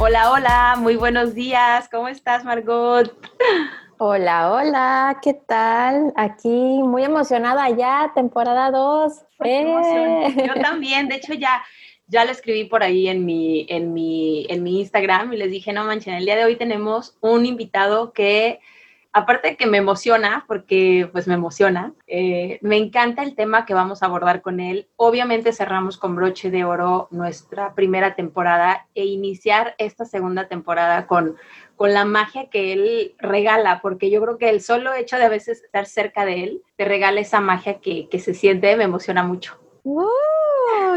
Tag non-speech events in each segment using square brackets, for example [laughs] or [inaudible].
Hola, hola, muy buenos días. ¿Cómo estás, Margot? Hola, hola, ¿qué tal? Aquí muy emocionada ya, temporada 2. ¡Eh! Yo también, de hecho ya ya lo escribí por ahí en mi, en mi, en mi Instagram y les dije, no manchen, el día de hoy tenemos un invitado que aparte de que me emociona, porque pues me emociona, eh, me encanta el tema que vamos a abordar con él. Obviamente cerramos con broche de oro nuestra primera temporada e iniciar esta segunda temporada con, con la magia que él regala, porque yo creo que el solo hecho de a veces estar cerca de él te regala esa magia que, que se siente, me emociona mucho. Uh,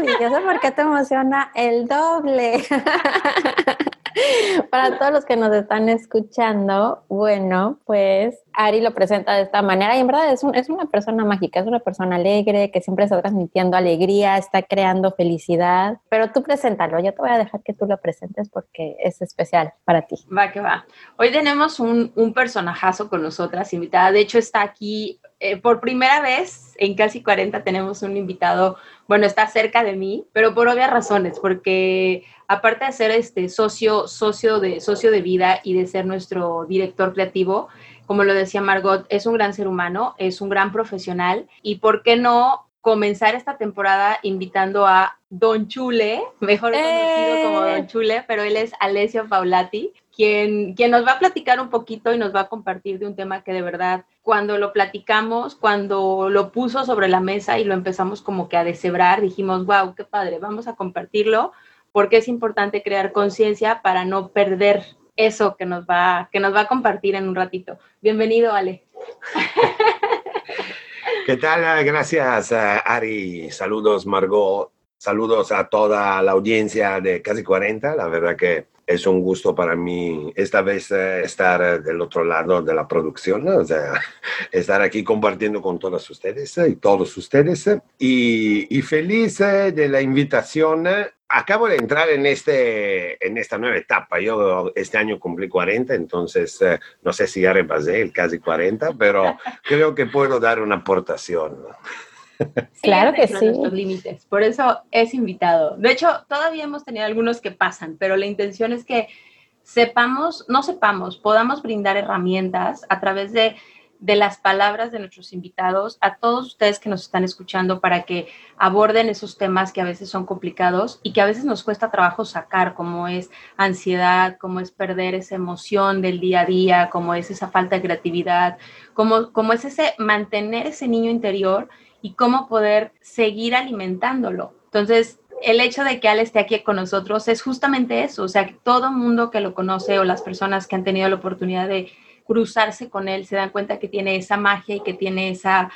y yo sé por qué te emociona el doble. [laughs] [laughs] Para todos los que nos están escuchando, bueno, pues Ari lo presenta de esta manera y en verdad es, una persona mágica, es una persona alegre que siempre está transmitiendo alegría, está creando felicidad, pero tú preséntalo, yo te voy a dejar que tú lo presentes porque es especial para ti. Va que va. Hoy tenemos un, un personajazo con nosotras, invitada, de hecho está aquí eh, por primera vez en casi 40 tenemos un invitado, bueno, está cerca de mí, pero por obvias razones, porque aparte de ser este socio, socio de, socio de vida y de ser nuestro director creativo, como lo decía Margot, es un gran ser humano, es un gran profesional y por qué no comenzar esta temporada invitando a Don Chule, mejor conocido como Don ¡Eh! Chule, pero él es Alessio Paulati, quien, quien nos va a platicar un poquito y nos va a compartir de un tema que de verdad cuando lo platicamos, cuando lo puso sobre la mesa y lo empezamos como que a deshebrar, dijimos, wow, qué padre, vamos a compartirlo porque es importante crear conciencia para no perder eso que nos va, que nos va a compartir en un ratito. Bienvenido, Ale. [laughs] ¿Qué tal? Gracias, Ari. Saludos, Margot. Saludos a toda la audiencia de Casi 40. La verdad que es un gusto para mí esta vez eh, estar del otro lado de la producción, o sea, [laughs] estar aquí compartiendo con todos ustedes y todos ustedes. Y, y feliz eh, de la invitación acabo de entrar en, este, en esta nueva etapa. Yo este año cumplí 40, entonces eh, no sé si ya repasé el casi 40, pero [laughs] creo que puedo dar una aportación. [laughs] claro que sí. Nuestros límites, por eso es invitado. De hecho, todavía hemos tenido algunos que pasan, pero la intención es que sepamos, no sepamos, podamos brindar herramientas a través de de las palabras de nuestros invitados a todos ustedes que nos están escuchando para que aborden esos temas que a veces son complicados y que a veces nos cuesta trabajo sacar, como es ansiedad, como es perder esa emoción del día a día, como es esa falta de creatividad, como, como es ese mantener ese niño interior y cómo poder seguir alimentándolo. Entonces, el hecho de que Ale esté aquí con nosotros es justamente eso, o sea, todo mundo que lo conoce o las personas que han tenido la oportunidad de cruzarse con él, se dan cuenta que tiene esa magia y que tiene esa,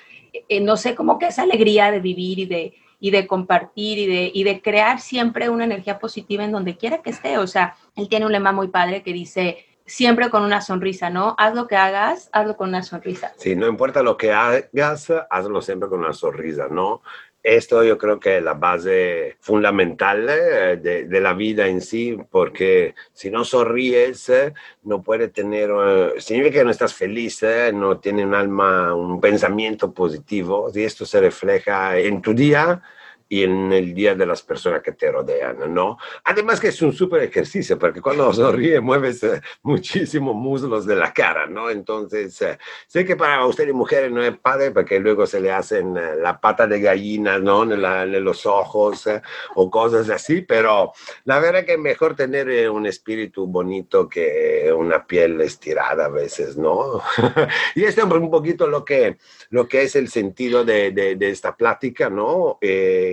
eh, no sé, como que esa alegría de vivir y de, y de compartir y de, y de crear siempre una energía positiva en donde quiera que esté. O sea, él tiene un lema muy padre que dice, siempre con una sonrisa, ¿no? Haz lo que hagas, hazlo con una sonrisa. Sí, no importa lo que hagas, hazlo siempre con una sonrisa, ¿no? Esto yo creo que es la base fundamental eh, de, la vida en sí, porque si no sonríes, eh, no puedes tener, eh, significa que no estás feliz, no tienes un alma, un pensamiento positivo, y esto se refleja en tu día y en el día de las personas que te rodean, ¿no? Además que es un súper ejercicio, porque cuando [laughs] sonríes mueves eh, muchísimos muslos de la cara, ¿no? Entonces, eh, sé que para ustedes mujeres no es padre porque luego se le hacen eh, la pata de gallina, ¿no? En, los ojos o cosas así, pero la verdad que es mejor tener un espíritu bonito que una piel estirada a veces, ¿no? [laughs] y esto es un poquito lo que, lo que es el sentido de, de, de esta plática, ¿no?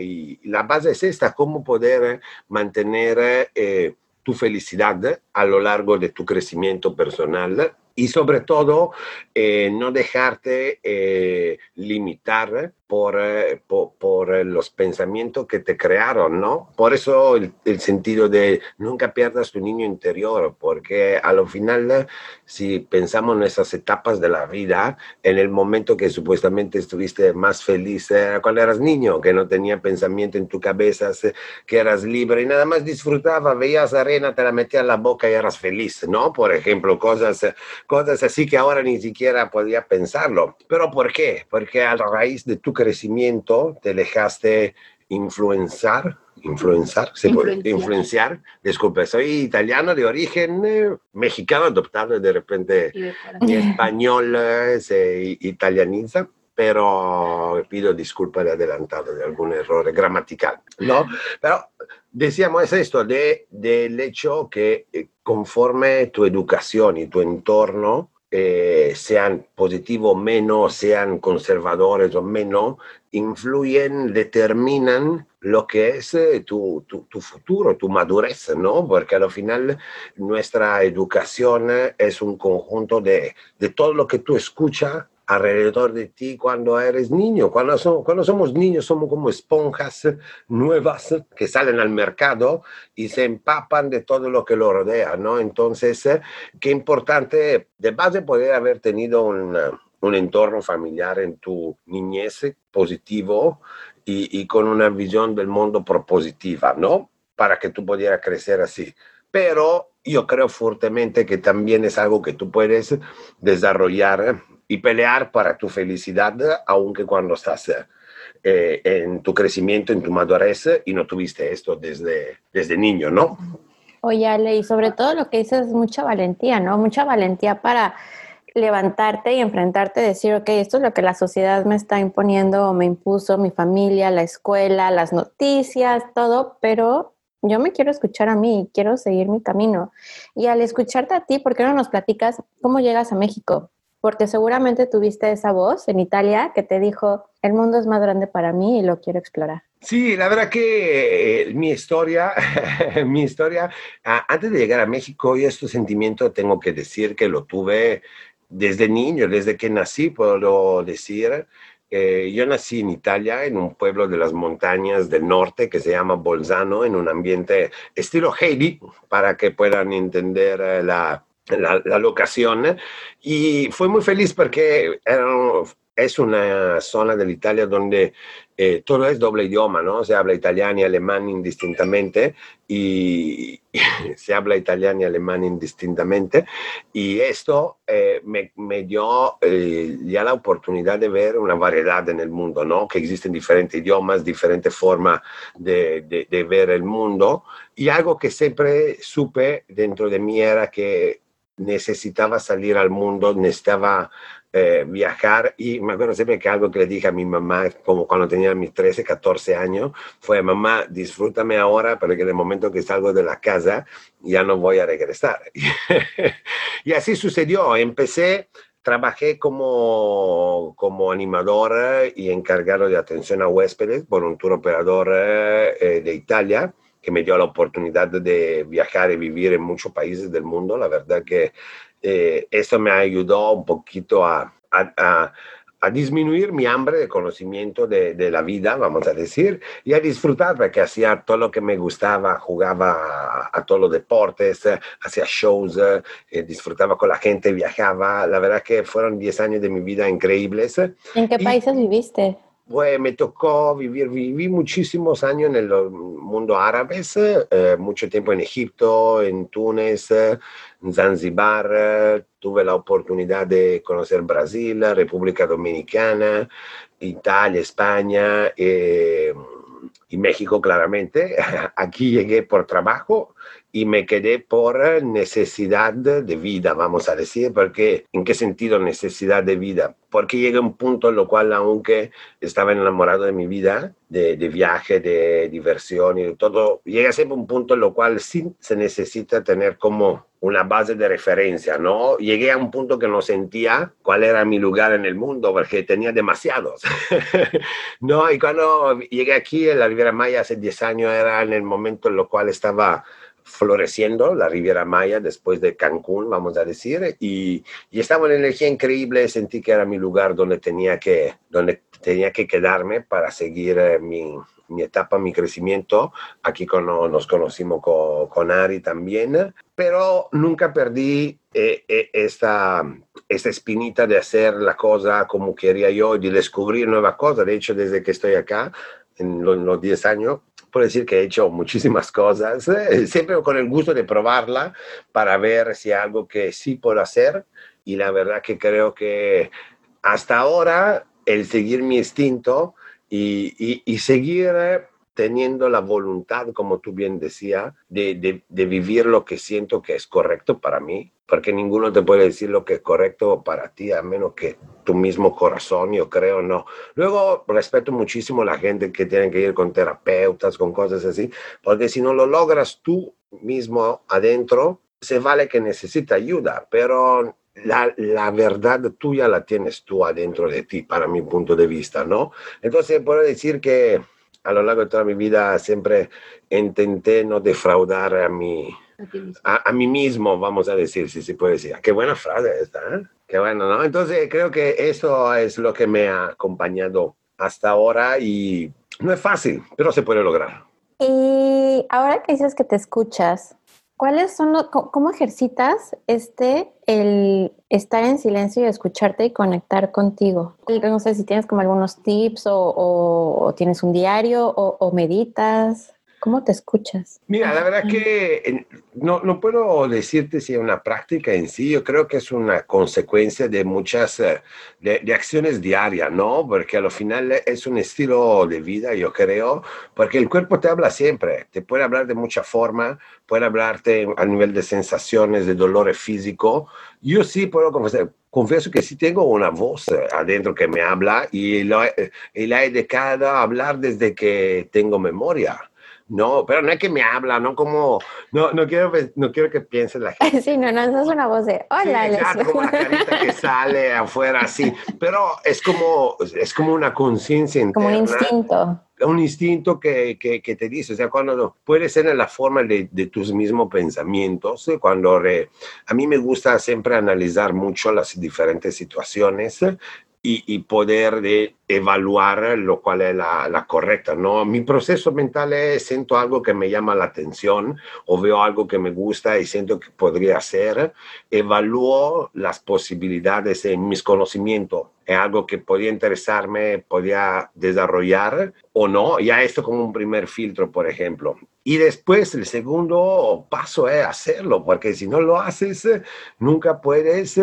Y la base es esta, cómo poder mantener eh, tu felicidad a lo largo de tu crecimiento personal y sobre todo eh, no dejarte eh, limitar por, eh, por, eh, los pensamientos que te crearon, ¿no? Por eso el, sentido de nunca pierdas tu niño interior, porque a lo final, si pensamos en esas etapas de la vida, en el momento que supuestamente estuviste más feliz, era cuando eras niño, que no tenía pensamiento en tu cabeza, que eras libre y nada más disfrutaba, veías arena, te la metías en la boca y eras feliz, ¿no? Por ejemplo, cosas, cosas así que ahora ni siquiera podía pensarlo. ¿Pero por qué? Porque a raíz de tu crecimiento te dejaste influenciar, influenciar, se puede influenciar. Disculpe, soy italiano de origen eh, mexicano, adoptado de repente mi español eh, se italianiza, pero pido disculpas de adelantado de algún error gramatical, ¿no? Pero decíamos es esto, de, del hecho que eh, conforme tu educación y tu entorno, eh, sean positivos o menos, sean conservadores o menos, influyen, determinan lo que es eh, tu, tu, tu, futuro, tu madurez, ¿no? Porque al final nuestra educación es un conjunto de, de todo lo que tú escuchas alrededor de ti cuando eres niño. Cuando, cuando somos niños somos como esponjas nuevas que salen al mercado y se empapan de todo lo que lo rodea, ¿no? Entonces, eh, qué importante de base poder haber tenido un, un entorno familiar en tu niñez positivo y, y, con una visión del mundo propositiva, ¿no? Para que tú pudieras crecer así. Pero yo creo fuertemente que también es algo que tú puedes desarrollar y pelear para tu felicidad, aunque cuando estás eh, en tu crecimiento, en tu madurez y no tuviste esto desde, desde niño, ¿no? Oye, Ale, y sobre todo lo que dices es mucha valentía, ¿no? Mucha valentía para levantarte y enfrentarte, decir, ok, esto es lo que la sociedad me está imponiendo o me impuso, mi familia, la escuela, las noticias, todo, pero yo me quiero escuchar a mí, quiero seguir mi camino. Y al escucharte a ti, ¿por qué no nos platicas cómo llegas a México? porque seguramente tuviste esa voz en Italia que te dijo, el mundo es más grande para mí y lo quiero explorar. Sí, la verdad que eh, mi historia, [laughs] mi historia, antes de llegar a México, y este sentimiento tengo que decir que lo tuve desde niño, desde que nací, puedo decir. Eh, yo nací en Italia, en un pueblo de las montañas del norte que se llama Bolzano, en un ambiente estilo Heidi, para que puedan entender eh, la, la, la, locación. Y fue muy feliz porque era, es una zona de Italia donde eh, todo es doble idioma, ¿no? Se habla italiano y alemán indistintamente y, [laughs] se habla italiano y alemán indistintamente y esto eh, me, me, dio eh, ya la oportunidad de ver una variedad en el mundo, ¿no? Que existen diferentes idiomas, diferentes formas de, de, de ver el mundo y algo que siempre supe dentro de mí era que necesitaba salir al mundo, necesitaba eh, viajar y me acuerdo siempre que algo que le dije a mi mamá, como cuando tenía mis 13, 14 años, fue, mamá, disfrútame ahora, porque en el momento que salgo de la casa ya no voy a regresar. [laughs] y así sucedió, empecé trabajé como, como animador y encargado de atención a huéspedes por un tour operador eh, de Italia que me dio la oportunidad de viajar y vivir en muchos países del mundo. La verdad que eh, esto me ayudó un poquito a, a, a, disminuir mi hambre de conocimiento de, de, la vida, vamos a decir, y a disfrutar, porque hacía todo lo que me gustaba, jugaba a, todos los deportes, hacía shows, eh, disfrutaba con la gente, viajaba. La verdad que fueron 10 años de mi vida increíbles. ¿En qué países viviste? Pues me tocó vivir, viví muchísimos años en el mundo árabe, eh, mucho tiempo en Egipto, en Túnez, en Zanzibar, tuve la oportunidad de conocer Brasil, República Dominicana, Italia, España eh, y México claramente. [laughs] Aquí llegué por trabajo y me quedé por necesidad de vida, vamos a decir, porque ¿en qué sentido necesidad de vida? Porque llegué a un punto en lo cual, aunque estaba enamorado de mi vida, de, de viaje, de diversión y de todo, llega siempre un punto en lo cual sí se necesita tener como una base de referencia, ¿no? Llegué a un punto que no sentía cuál era mi lugar en el mundo porque tenía demasiados, [laughs] ¿no? Y cuando llegué aquí en la Riviera Maya hace 10 años era en el momento en lo cual estaba floreciendo la Riviera Maya después de Cancún, vamos a decir, y, y estaba en energía increíble, sentí que era mi lugar donde tenía que, donde tenía que quedarme para seguir eh, mi, mi etapa, mi crecimiento. Aquí con, nos conocimos con, con, Ari también, pero nunca perdí eh, eh, esta, esta espinita de hacer la cosa como quería yo, de descubrir nuevas cosas. De hecho, desde que estoy acá, en los 10 años, puedo decir que he hecho muchísimas cosas, [laughs] eh, siempre con el gusto de probarla para ver si hay algo que sí puedo hacer. Y la verdad que creo que hasta ahora el seguir mi instinto y, y, y seguir teniendo la voluntad, como tú bien decías, de, de, vivir lo que siento que es correcto para mí, porque ninguno te puede decir lo que es correcto para ti, a menos que tu mismo corazón, yo creo, no. Luego, respeto muchísimo a la gente que tiene que ir con terapeutas, con cosas así, porque si no lo logras tú mismo adentro, se vale que necesita ayuda, pero la, la, verdad tuya la tienes tú adentro de ti, para mi punto de vista, ¿no? Entonces, puedo decir que a lo largo de toda mi vida siempre intenté no defraudar a mi, a, a, mí mismo, vamos a decir, si se puede decir. Qué buena frase esta, ¿eh? Qué bueno, ¿no? Entonces creo que eso es lo que me ha acompañado hasta ahora y no es fácil, pero se puede lograr. Y ahora que dices que te escuchas, ¿cuáles son los, cómo ejercitas este el estar en silencio y escucharte y conectar contigo? No sé si tienes como algunos tips o, tienes un diario o meditas. ¿Cómo te escuchas? Mira, la verdad que no, no puedo decirte si es una práctica en sí, yo creo que es una consecuencia de muchas eh, de, de acciones diarias, ¿no? Porque al final es un estilo de vida, yo creo, porque el cuerpo te habla siempre, te puede hablar de mucha forma, puede hablarte a nivel de sensaciones, de dolor físico. Yo sí puedo confesar, confieso que sí tengo una voz adentro que me habla y, lo, y la he dejado hablar desde que tengo memoria. No, pero no es que me habla, no como, no, no quiero, no quiero que piense la gente. Sí, no, no, es una voz de, hola, sí, exacto, como la carita que [laughs] sale afuera, así, pero es como, es como una conciencia interna. Como un instinto. Un instinto que, que, que, te dice, o sea, cuando puede ser en la forma de, de tus mismos pensamientos, cuando re, a mí me gusta siempre analizar mucho las diferentes situaciones y, poder de evaluar lo cual es la, correcta. ¿no? Mi proceso mental es, siento algo que me llama la atención o veo algo que me gusta y siento que podría hacer, evalúo las posibilidades en mis conocimientos. Es algo que podría interesarme, podría desarrollar o no. Ya esto como un primer filtro, por ejemplo. Y después el segundo paso es hacerlo, porque si no lo haces, nunca puedes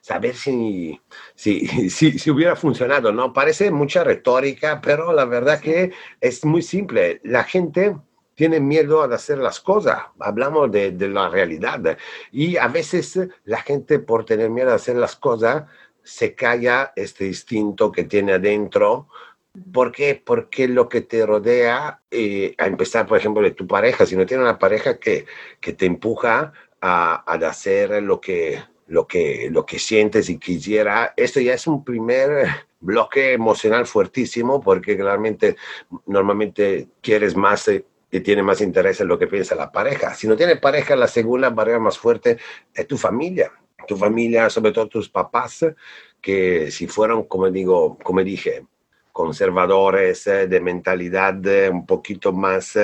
saber si, si, [laughs] si, si hubiera funcionado. ¿no? Parece mucha retórica, pero la verdad que es muy simple. La gente tiene miedo a hacer las cosas. Hablamos de, de, la realidad. Y a veces la gente por tener miedo a hacer las cosas se calla este instinto que tiene adentro. ¿Por qué? Porque lo que te rodea, eh, a empezar, por ejemplo, de tu pareja, si no tienes una pareja que, que te empuja a, a hacer lo que, lo, que, lo que sientes y quisiera, esto ya es un primer bloque emocional fuertísimo porque claramente normalmente quieres más y eh, tiene más interés en lo que piensa la pareja. Si no tiene pareja, la segunda barrera más fuerte es tu familia. Tu familia, sobre todo tus papás, que si fueron, como digo, como dije, conservadores, eh, de mentalidad eh, un poquito más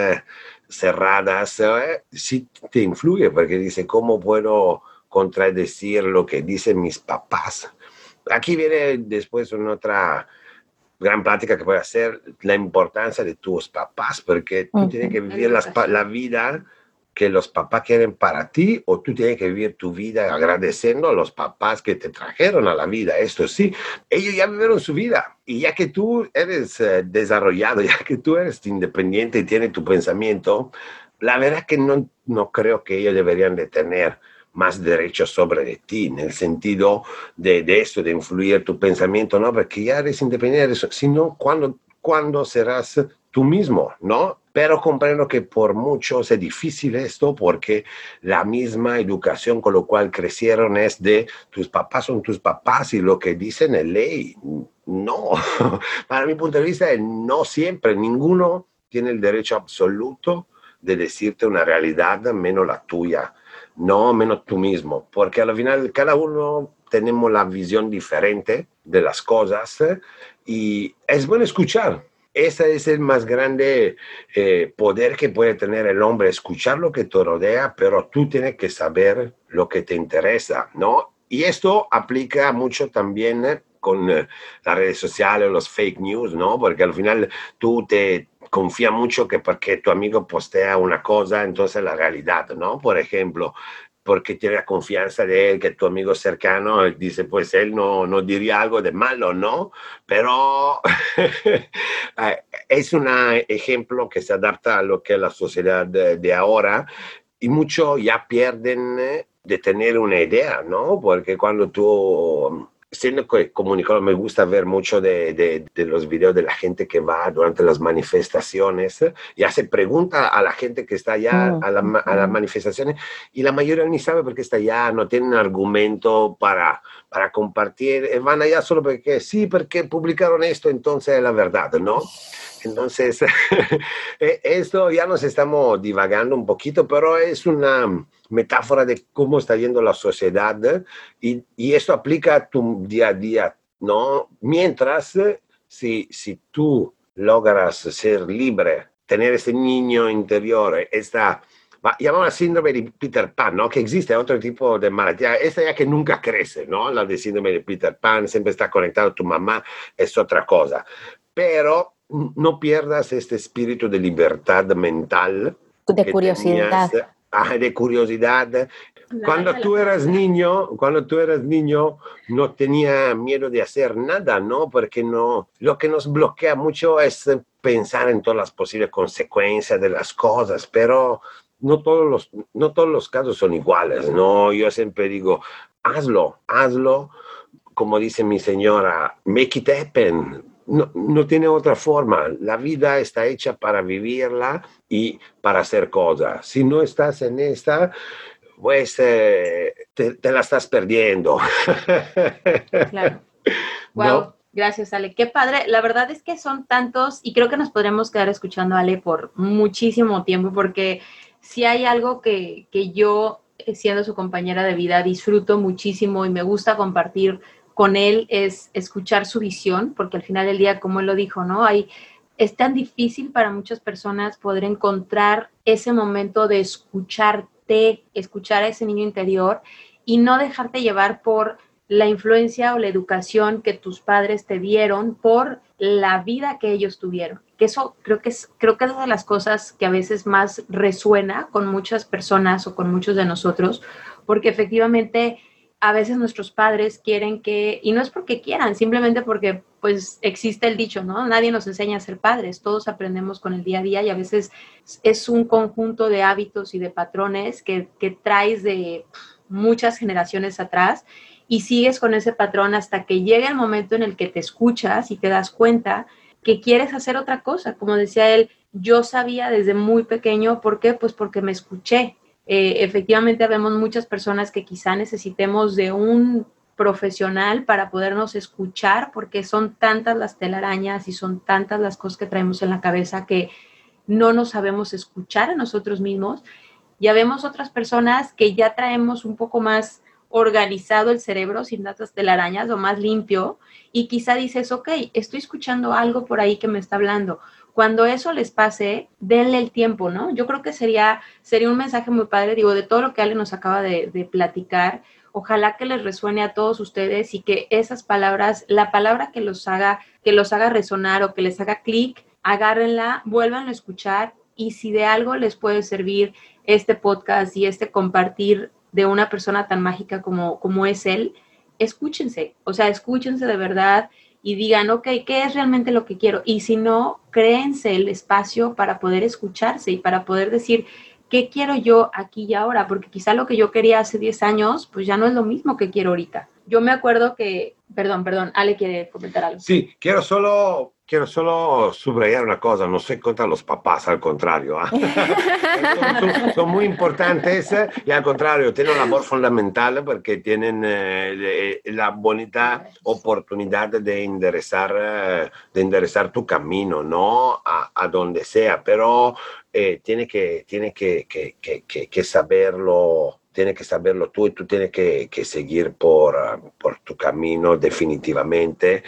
cerradas, sí te influye porque dice, ¿cómo puedo contradecir lo que dicen mis papás? aquí viene después una otra gran plática que puede hacer, la importancia de tus papás, porque tú tienes que vivir las, la vida que los papás quieren para ti o tú tienes que vivir tu vida agradeciendo a los papás que te trajeron a la vida. Esto sí, ellos ya vivieron su vida y ya que tú eres eh, desarrollado, [laughs] ya que tú eres independiente y tienes tu pensamiento, la verdad que no, no creo que ellos deberían de tener más derechos sobre ti, en el sentido de, de esto, de influir tu pensamiento, ¿no? Porque ya eres independiente de eso, sino cuando, cuando serás tú mismo, ¿no? Pero comprendo que por muchos es difícil esto porque la misma educación con lo cual crecieron es de tus papás son tus papás y lo que dicen es ley. No, [laughs] para mi punto de vista, no siempre, ninguno tiene el derecho absoluto de decirte una realidad menos la tuya, no menos tú mismo, porque al final cada uno tenemos la visión diferente de las cosas y es bueno escuchar. Ese es el más grande eh, poder que puede tener el hombre, escuchar lo que te rodea, pero tú tienes que saber lo que te interesa, ¿no? Y esto aplica mucho también con eh, las redes sociales, los fake news, ¿no? Porque al final tú te confía mucho que porque tu amigo postea una cosa, entonces la realidad, ¿no? Por ejemplo, porque tiene la confianza de él, que tu amigo cercano dice, pues él no, no diría algo de malo, ¿no? Pero [laughs] eh, es un ejemplo que se adapta a lo que es la sociedad de, de ahora y muchos ya pierden eh, de tener una idea, ¿no? Porque cuando tú siendo comunicador me gusta ver mucho de, de, los videos de la gente que va durante las manifestaciones y hace pregunta a la gente que está allá a, la, a, las manifestaciones y la mayoría ni sabe por qué está allá, no tienen argumento para, para compartir, eh, van allá solo porque sí, porque publicaron esto, entonces es la verdad, ¿no? Entonces, [laughs] eh, esto ya nos estamos divagando un poquito, pero es una metáfora de cómo está yendo la sociedad y, y esto aplica a tu día a día, ¿no? Mientras, si, si tú logras ser libre, tener ese niño interior, esta llamamos síndrome de Peter Pan, ¿no? Que existe otro tipo de malattia, esta ya que nunca crece, ¿no? La de síndrome de Peter Pan, siempre está conectado a tu mamá, es otra cosa. Pero no pierdas este espíritu de libertad mental. De curiosidad. Ah, de curiosidad. Cuando tú eras niño, cuando tú eras niño, no tenía miedo de hacer nada, ¿no? Porque no, lo que nos bloquea mucho es pensar en todas las posibles consecuencias de las cosas, pero no todos los, no todos los casos son iguales, ¿no? Yo siempre digo, hazlo, hazlo, como dice mi señora, make it happen, no, no, tiene otra forma. La vida está hecha para vivirla y para hacer cosas. Si no estás en esta, pues eh, te, la estás perdiendo. [laughs] Claro. Wow. Gracias, Ale. Qué padre. La verdad es que son tantos y creo que nos podremos quedar escuchando a Ale por muchísimo tiempo porque si hay algo que, que yo, eh, siendo su compañera de vida, disfruto muchísimo y me gusta compartir con él es escuchar su visión, porque al final del día, como él lo dijo, ¿no? Hay, es tan difícil para muchas personas poder encontrar ese momento de escucharte, escuchar a ese niño interior y no dejarte llevar por la influencia o la educación que tus padres te dieron por la vida que ellos tuvieron. Que eso creo que es, creo que es de las cosas que a veces más resuena con muchas personas o con muchos de nosotros, porque efectivamente a veces nuestros padres quieren que, y no es porque quieran, simplemente porque pues existe el dicho, ¿no? Nadie nos enseña a ser padres, todos aprendemos con el día a día y a veces es un conjunto de hábitos y de patrones que, que traes de muchas generaciones atrás y sigues con ese patrón hasta que llegue el momento en el que te escuchas y te das cuenta que quieres hacer otra cosa. Como decía él, yo sabía desde muy pequeño, ¿por qué? Pues porque me escuché, eh, efectivamente, vemos muchas personas que quizá necesitemos de un profesional para podernos escuchar, porque son tantas las telarañas y son tantas las cosas que traemos en la cabeza que no nos sabemos escuchar a nosotros mismos. Ya vemos otras personas que ya traemos un poco más organizado el cerebro sin tantas telarañas o más limpio y quizá dices, ok, estoy escuchando algo por ahí que me está hablando, cuando eso les pase, denle el tiempo, ¿no? Yo creo que sería, sería un mensaje muy padre, digo, de todo lo que Ale nos acaba de, platicar. Ojalá que les resuene a todos ustedes y que esas palabras, la palabra que los haga, que los haga resonar o que les haga clic, agárrenla, vuelvan a escuchar y si de algo les puede servir este podcast y este compartir de una persona tan mágica como, como es él, escúchense, o sea, escúchense de verdad y digan, ok, ¿qué es realmente lo que quiero? Y si no, créense el espacio para poder escucharse y para poder decir, ¿qué quiero yo aquí y ahora? Porque quizá lo que yo quería hace 10 años, pues ya no es lo mismo que quiero ahorita. Yo me acuerdo que, perdón, perdón, Ale quiere comentar algo. Sí, quiero solo quiero solo subrayar una cosa, no soy contra los papás, al contrario. ¿ah? [laughs] son, muy importantes y al contrario, tienen un labor fundamental porque tienen eh, la bonita oportunidad de enderezar, eh, de enderezar tu camino, ¿no? A, a donde sea, pero eh, tiene, que, tiene que, que, que, saberlo tiene que saberlo tú y tú tienes que, que seguir por, por, tu camino definitivamente,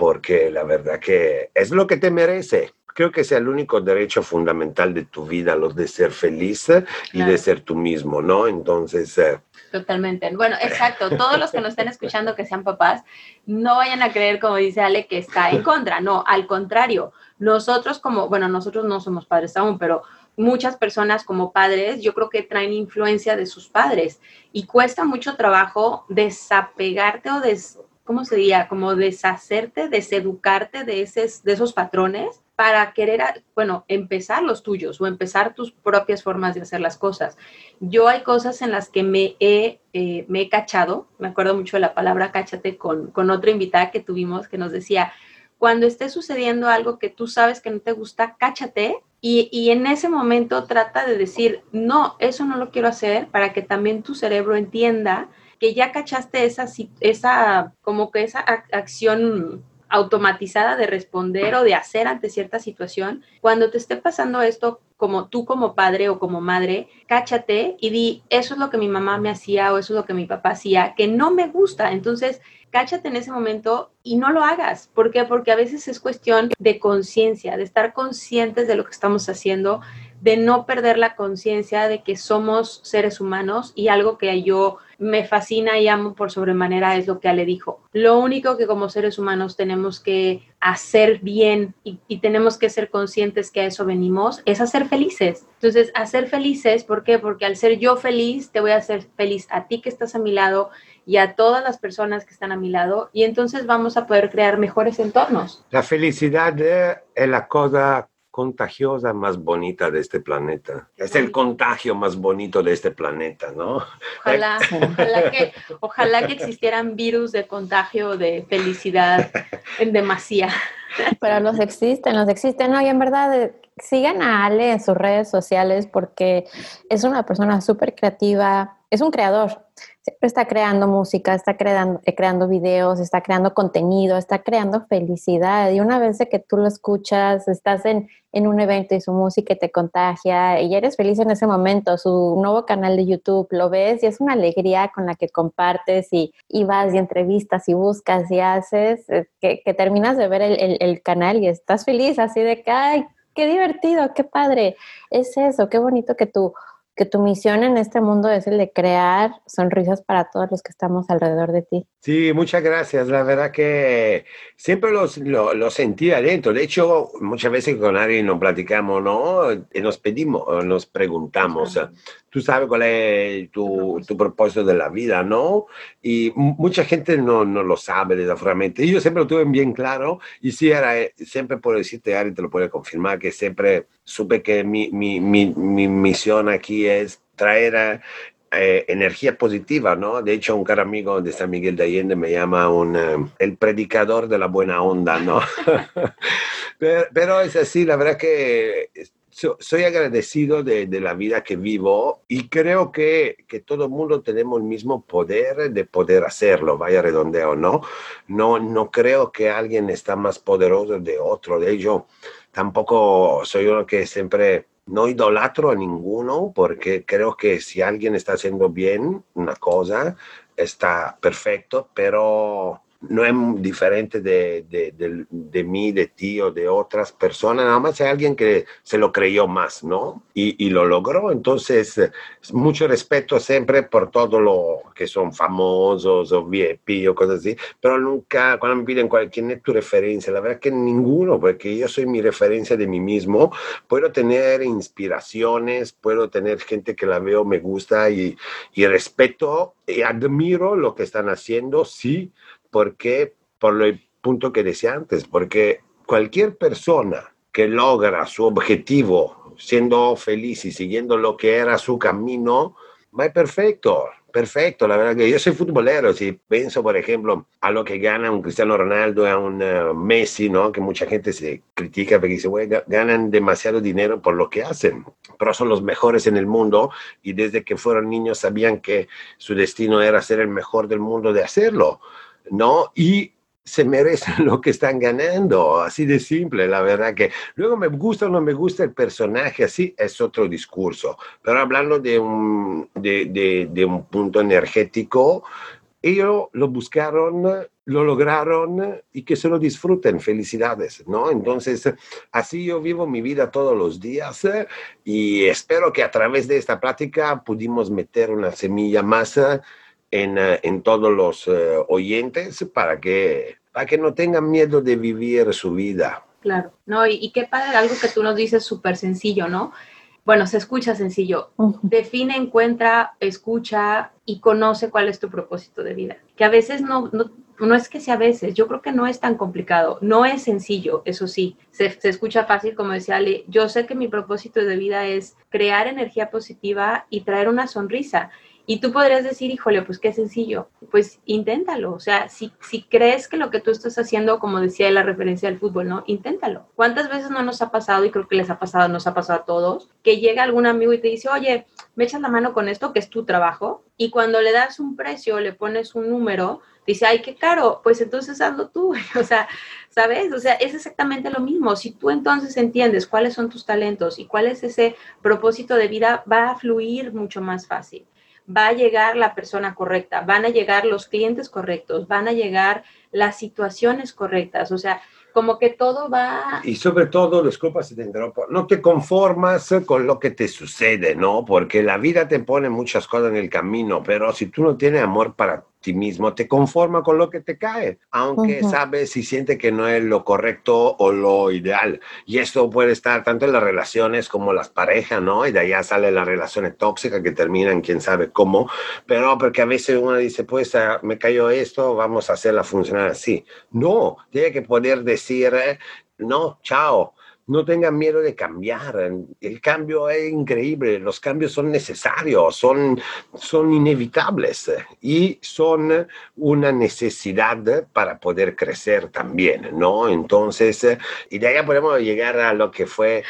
porque la verdad que es lo que te merece. Creo que es el único derecho fundamental de tu vida, lo de ser feliz y de ser tú mismo, ¿no? Entonces... Eh, Totalmente. Bueno, exacto. Todos los que nos estén escuchando que sean papás, no vayan a creer, como dice Ale, que está en contra. No, al contrario. Nosotros como, bueno, nosotros no somos padres aún, pero muchas personas como padres, yo creo que traen influencia de sus padres y cuesta mucho trabajo desapegarte o des, ¿cómo se diría? Como deshacerte, deseducarte de, de esos patrones para querer, bueno, empezar los tuyos o empezar tus propias formas de hacer las cosas. Yo hay cosas en las que me he, eh, me he cachado, me acuerdo mucho de la palabra cáchate con, con otra invitada que tuvimos que nos decía, cuando esté sucediendo algo que tú sabes que no te gusta, cáchate y, y, en ese momento trata de decir, no, eso no lo quiero hacer para que también tu cerebro entienda que ya cachaste esa, esa como que esa acción automatizada de responder o de hacer ante cierta situación, cuando te esté pasando esto, como tú como padre o como madre, cáchate y di, eso es lo que mi mamá me hacía o eso es lo que mi papá hacía, que no me gusta. Entonces, cáchate en ese momento y no lo hagas. ¿Por qué? Porque a veces es cuestión de conciencia, de estar conscientes de lo que estamos haciendo, de no perder la conciencia de que somos seres humanos y algo que yo me fascina y amo por sobremanera es lo que Ale dijo. Lo único que como seres humanos tenemos que hacer bien y, tenemos que ser conscientes que a eso venimos es hacer felices. Entonces, hacer felices, ¿por qué? Porque al ser yo feliz, te voy a hacer feliz a ti que estás a mi lado y a todas las personas que están a mi lado y entonces vamos a poder crear mejores entornos. La felicidad es la cosa contagiosa más bonita de este planeta. Es el contagio más bonito de este planeta, ¿no? Ojalá, [laughs] ojalá, que, existieran virus de contagio de felicidad en demasía. Pero los existen, los existen, ¿no? Y en verdad, eh, sigan a Ale en sus redes sociales porque es una persona súper creativa, es un creador, está creando música, está creando, eh, creando videos, está creando contenido, está creando felicidad. Y una vez que tú lo escuchas, estás en, en un evento y su música te contagia y eres feliz en ese momento, su nuevo canal de YouTube lo ves y es una alegría con la que compartes y, y vas y entrevistas y buscas y haces, eh, que, que terminas de ver el, el, el, canal y estás feliz así de que, ay, qué divertido, qué padre. Es eso, qué bonito que tú que tu misión en este mundo es el de crear sonrisas para todos los que estamos alrededor de ti. Sí, muchas gracias. La verdad que siempre lo, lo, sentí adentro. De hecho, muchas veces con Ari nos platicamos, ¿no? Y nos pedimos, nos preguntamos, tú sabes cuál es tu, tu, propósito de la vida, ¿no? Y mucha gente no, no lo sabe, desgraciadamente. Y yo siempre lo tuve bien claro. Y sí, era, eh, siempre puedo decirte, Ari te lo puede confirmar, que siempre supe que mi, mi, mi, mi misión aquí es traer eh, energía positiva, ¿no? De hecho, un caro amigo de San Miguel de Allende me llama un, eh, el predicador de la buena onda, ¿no? [laughs] pero, es así, la verdad que soy agradecido de, la vida que vivo y creo que, que, todo el mundo tenemos el mismo poder de poder hacerlo, vaya redondeo, ¿no? No, no creo que alguien está más poderoso de otro. De hecho, tampoco soy uno que siempre no idolatro a ninguno porque creo que si alguien está haciendo bien una cosa, está perfecto, pero no es diferente de, de, de, mí, de ti o de otras personas, nada más hay alguien que se lo creyó más, ¿no? Y, y lo logró, entonces mucho respeto siempre por todo lo que son famosos o VIP o cosas así, pero nunca, cuando me piden cuál, es tu referencia, la verdad que ninguno, porque yo soy mi referencia de mí mismo, puedo tener inspiraciones, puedo tener gente que la veo, me gusta y, y respeto y admiro lo que están haciendo, sí, porque, por el punto que decía antes, porque cualquier persona que logra su objetivo siendo feliz y siguiendo lo que era su camino, va perfecto. perfecto. La verdad que yo soy futbolero. Si pienso, por ejemplo, a lo que gana un Cristiano Ronaldo, a un eh, Messi, ¿no? Que mucha gente se critica porque dice, güey, ganan demasiado dinero por lo que hacen, pero son los mejores en el mundo y desde que fueron niños sabían que su destino era ser el mejor del mundo de hacerlo, ¿no? Y se merecen [laughs] lo que están ganando, así de simple, la verdad que luego me gusta o no me gusta el personaje, así es otro discurso, pero hablando de un, de, de, un punto energético, ellos lo buscaron, lo lograron y que se lo disfruten, felicidades, ¿no? Entonces, así yo vivo mi vida todos los días y espero que a través de esta plática pudimos meter una semilla más en, en todos los eh, oyentes para que para que no tengan miedo de vivir su vida. Claro, no, y, qué padre, algo que tú nos dices súper sencillo, ¿no? Bueno, se escucha sencillo. Define, encuentra, escucha y conoce cuál es tu propósito de vida. Que a veces no, no, no, es que sea a veces, yo creo que no es tan complicado, no es sencillo, eso sí, se, se escucha fácil, como decía Ale, yo sé que mi propósito de vida es crear energía positiva y traer una sonrisa. Y tú podrías decir, híjole, pues qué sencillo. Pues inténtalo. O sea, si, si crees que lo que tú estás haciendo, como decía la referencia del fútbol, ¿no? Inténtalo. ¿Cuántas veces no nos ha pasado, y creo que les ha pasado, nos ha pasado a todos, que llega algún amigo y te dice, oye, me echas la mano con esto, que es tu trabajo, y cuando le das un precio, le pones un número, dice, ay, qué caro, pues entonces hazlo tú. [laughs] o sea, ¿sabes? O sea, es exactamente lo mismo. Si tú entonces entiendes cuáles son tus talentos y cuál es ese propósito de vida, va a fluir mucho más fácil va a llegar la persona correcta, van a llegar los clientes correctos, van a llegar las situaciones correctas, o sea, como que todo va... Y sobre todo, disculpa si te interrumpo, no te conformas con lo que te sucede, ¿no? Porque la vida te pone muchas cosas en el camino, pero si tú no tienes amor para mismo, te conforma con lo que te cae, aunque sabes y siente que no es lo correcto o lo ideal. Y esto puede estar tanto en las relaciones como las parejas, ¿no? Y de allá sale las relaciones tóxicas que terminan quién sabe cómo, pero porque a veces uno dice, pues ah, me cayó esto, vamos a hacerla funcionar así. No, tiene que poder decir, eh, no, chao no tengan miedo de cambiar. El cambio es increíble, los cambios son necesarios, son, son inevitables y son una necesidad para poder crecer también, ¿no? Entonces, y de ahí podemos llegar a lo que fue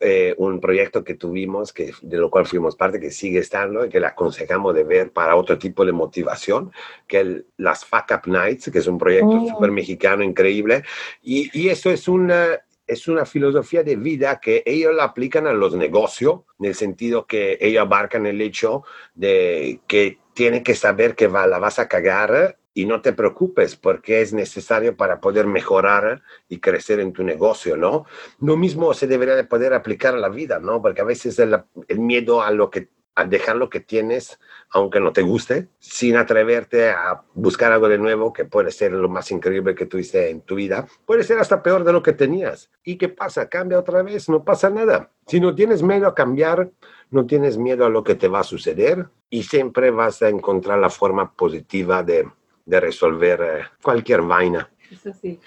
eh, un proyecto que tuvimos, que, de lo cual fuimos parte, que sigue estando y que le aconsejamos de ver para otro tipo de motivación, que es las Fuck Up Nights, que es un proyecto oh. súper mexicano, increíble. Y, y eso es una, es una filosofía de vida que ellos la aplican a los negocios, en el sentido que ellos abarcan el hecho de que tienen que saber que va, la vas a cagar y no te preocupes porque es necesario para poder mejorar y crecer en tu negocio, ¿no? Lo mismo se debería de poder aplicar a la vida, ¿no? Porque a veces el miedo a lo que a dejar lo que tienes, aunque no te guste, sin atreverte a buscar algo de nuevo que puede ser lo más increíble que tuviste en tu vida, puede ser hasta peor de lo que tenías. ¿Y qué pasa? Cambia otra vez, no pasa nada. Si no tienes miedo a cambiar, no tienes miedo a lo que te va a suceder y siempre vas a encontrar la forma positiva de, de resolver eh, cualquier vaina. Eso sí.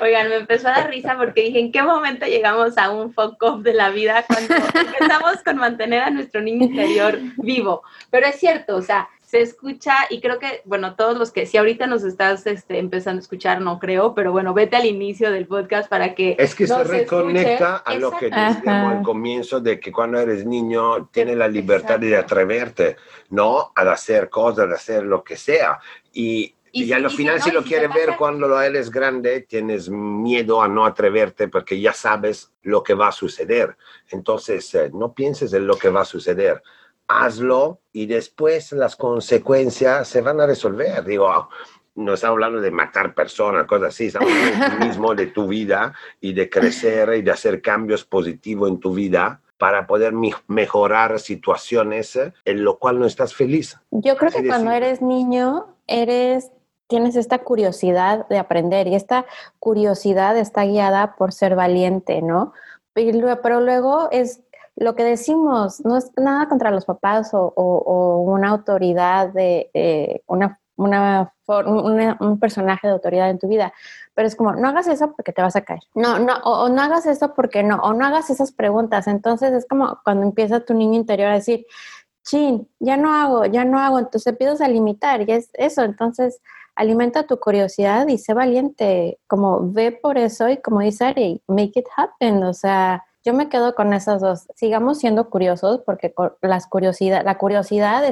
Oigan, me empezó a dar risa porque dije, ¿en qué momento llegamos a un foco de la vida cuando empezamos con mantener a nuestro niño interior vivo? Pero es cierto, o sea, se escucha y creo que, bueno, todos los que, si ahorita nos estás este, empezando a escuchar, no creo, pero bueno, vete al inicio del podcast para que... Es que se reconecta a lo que decíamos al comienzo de que cuando eres niño tienes la libertad de atreverte, ¿no? A hacer cosas, a hacer lo que sea. Y y, al final, si, lo quieres ver cuando lo eres grande, tienes miedo a no atreverte porque ya sabes lo que va a suceder. Entonces, eh, no pienses en lo que va a suceder. Hazlo y después las consecuencias se van a resolver. Digo, no estamos hablando de matar personas, cosas así, estamos hablando [laughs] mismo de tu vida y de crecer y de hacer cambios positivos en tu vida para poder mejorar situaciones en lo cual no estás feliz. Yo creo que cuando eres niño, eres tienes esta curiosidad de aprender y esta curiosidad está guiada por ser valiente, ¿no? Pero luego es lo que decimos, no es nada contra los papás o, una autoridad de eh, una, una, un personaje de autoridad en tu vida, pero es como, no hagas eso porque te vas a caer, no, no, o, no hagas eso porque no, o no hagas esas preguntas. Entonces es como cuando empieza tu niño interior a decir, chin, ya no hago, ya no hago, entonces empiezas a limitar y es eso, entonces alimenta tu curiosidad y sé valiente, como ve por eso y como dice Ari, make it happen, o sea, yo me quedo con esas dos, sigamos siendo curiosos porque las curiosidad, la curiosidad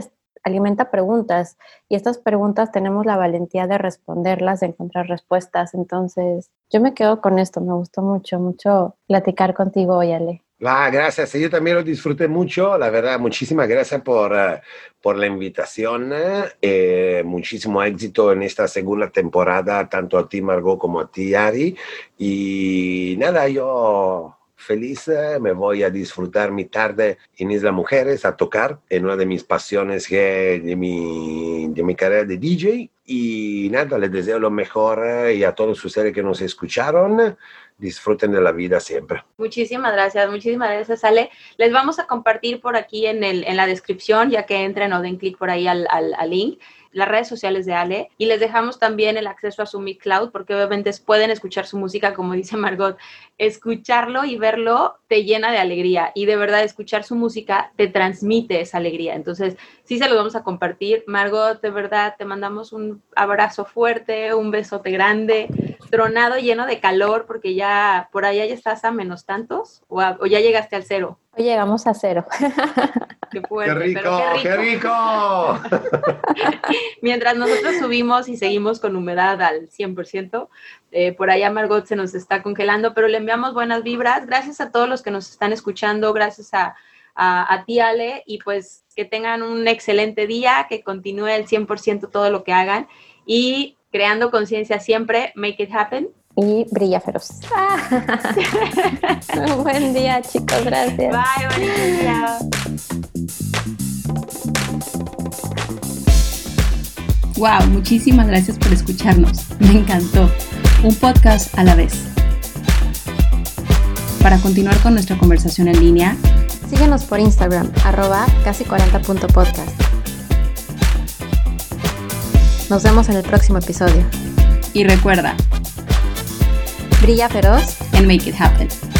alimenta preguntas y estas preguntas tenemos la valentía de responderlas, de encontrar respuestas, entonces yo me quedo con esto, me gustó mucho, mucho platicar contigo hoy. Ah, gracias. Yo también lo disfruté mucho. La verdad, muchísimas gracias por, eh, por la invitación. Eh, muchísimo éxito en esta segunda temporada, tanto a ti, Margot, como a ti, Ari. Y nada, yo feliz, eh, me voy a disfrutar mi tarde en Isla Mujeres a tocar en una de mis pasiones que de mi, de mi carrera de DJ. Y nada, les deseo lo mejor y a todos ustedes que nos escucharon disfruten de la vida siempre. Muchísimas gracias, muchísimas gracias, Ale. Les vamos a compartir por aquí en, el, en la descripción, ya que entren o den clic por ahí al, al, link, las redes sociales de Ale y les dejamos también el acceso a su Mi Cloud porque obviamente pueden escuchar su música, como dice Margot, escucharlo y verlo te llena de alegría y de verdad escuchar su música te transmite esa alegría. Entonces, sí se lo vamos a compartir. Margot, de verdad, te mandamos un abrazo fuerte, un besote grande, tronado, lleno de calor porque ya por allá ya estás a menos tantos o, o ya llegaste al cero. Hoy llegamos a cero. [laughs] Qué, rico, qué rico, [laughs] Mientras nosotros subimos y seguimos con humedad al 100%, eh, por allá Margot se nos está congelando, pero le enviamos buenas vibras. Gracias a todos los que nos están escuchando, gracias a, a, a ti Ale, y pues que tengan un excelente día, que continúe el 100% todo lo que hagan y creando conciencia siempre, make it happen y brilla feroz. [laughs] Buen día, chicos. Gracias. Bye, buen día. Wow, muchísimas gracias por escucharnos. Me encantó. Un podcast a la vez. Para continuar con nuestra conversación en línea, síguenos por Instagram, arroba casi40.podcast. Nos vemos en el próximo episodio. Y recuerda, Brilla feroz and make it happen.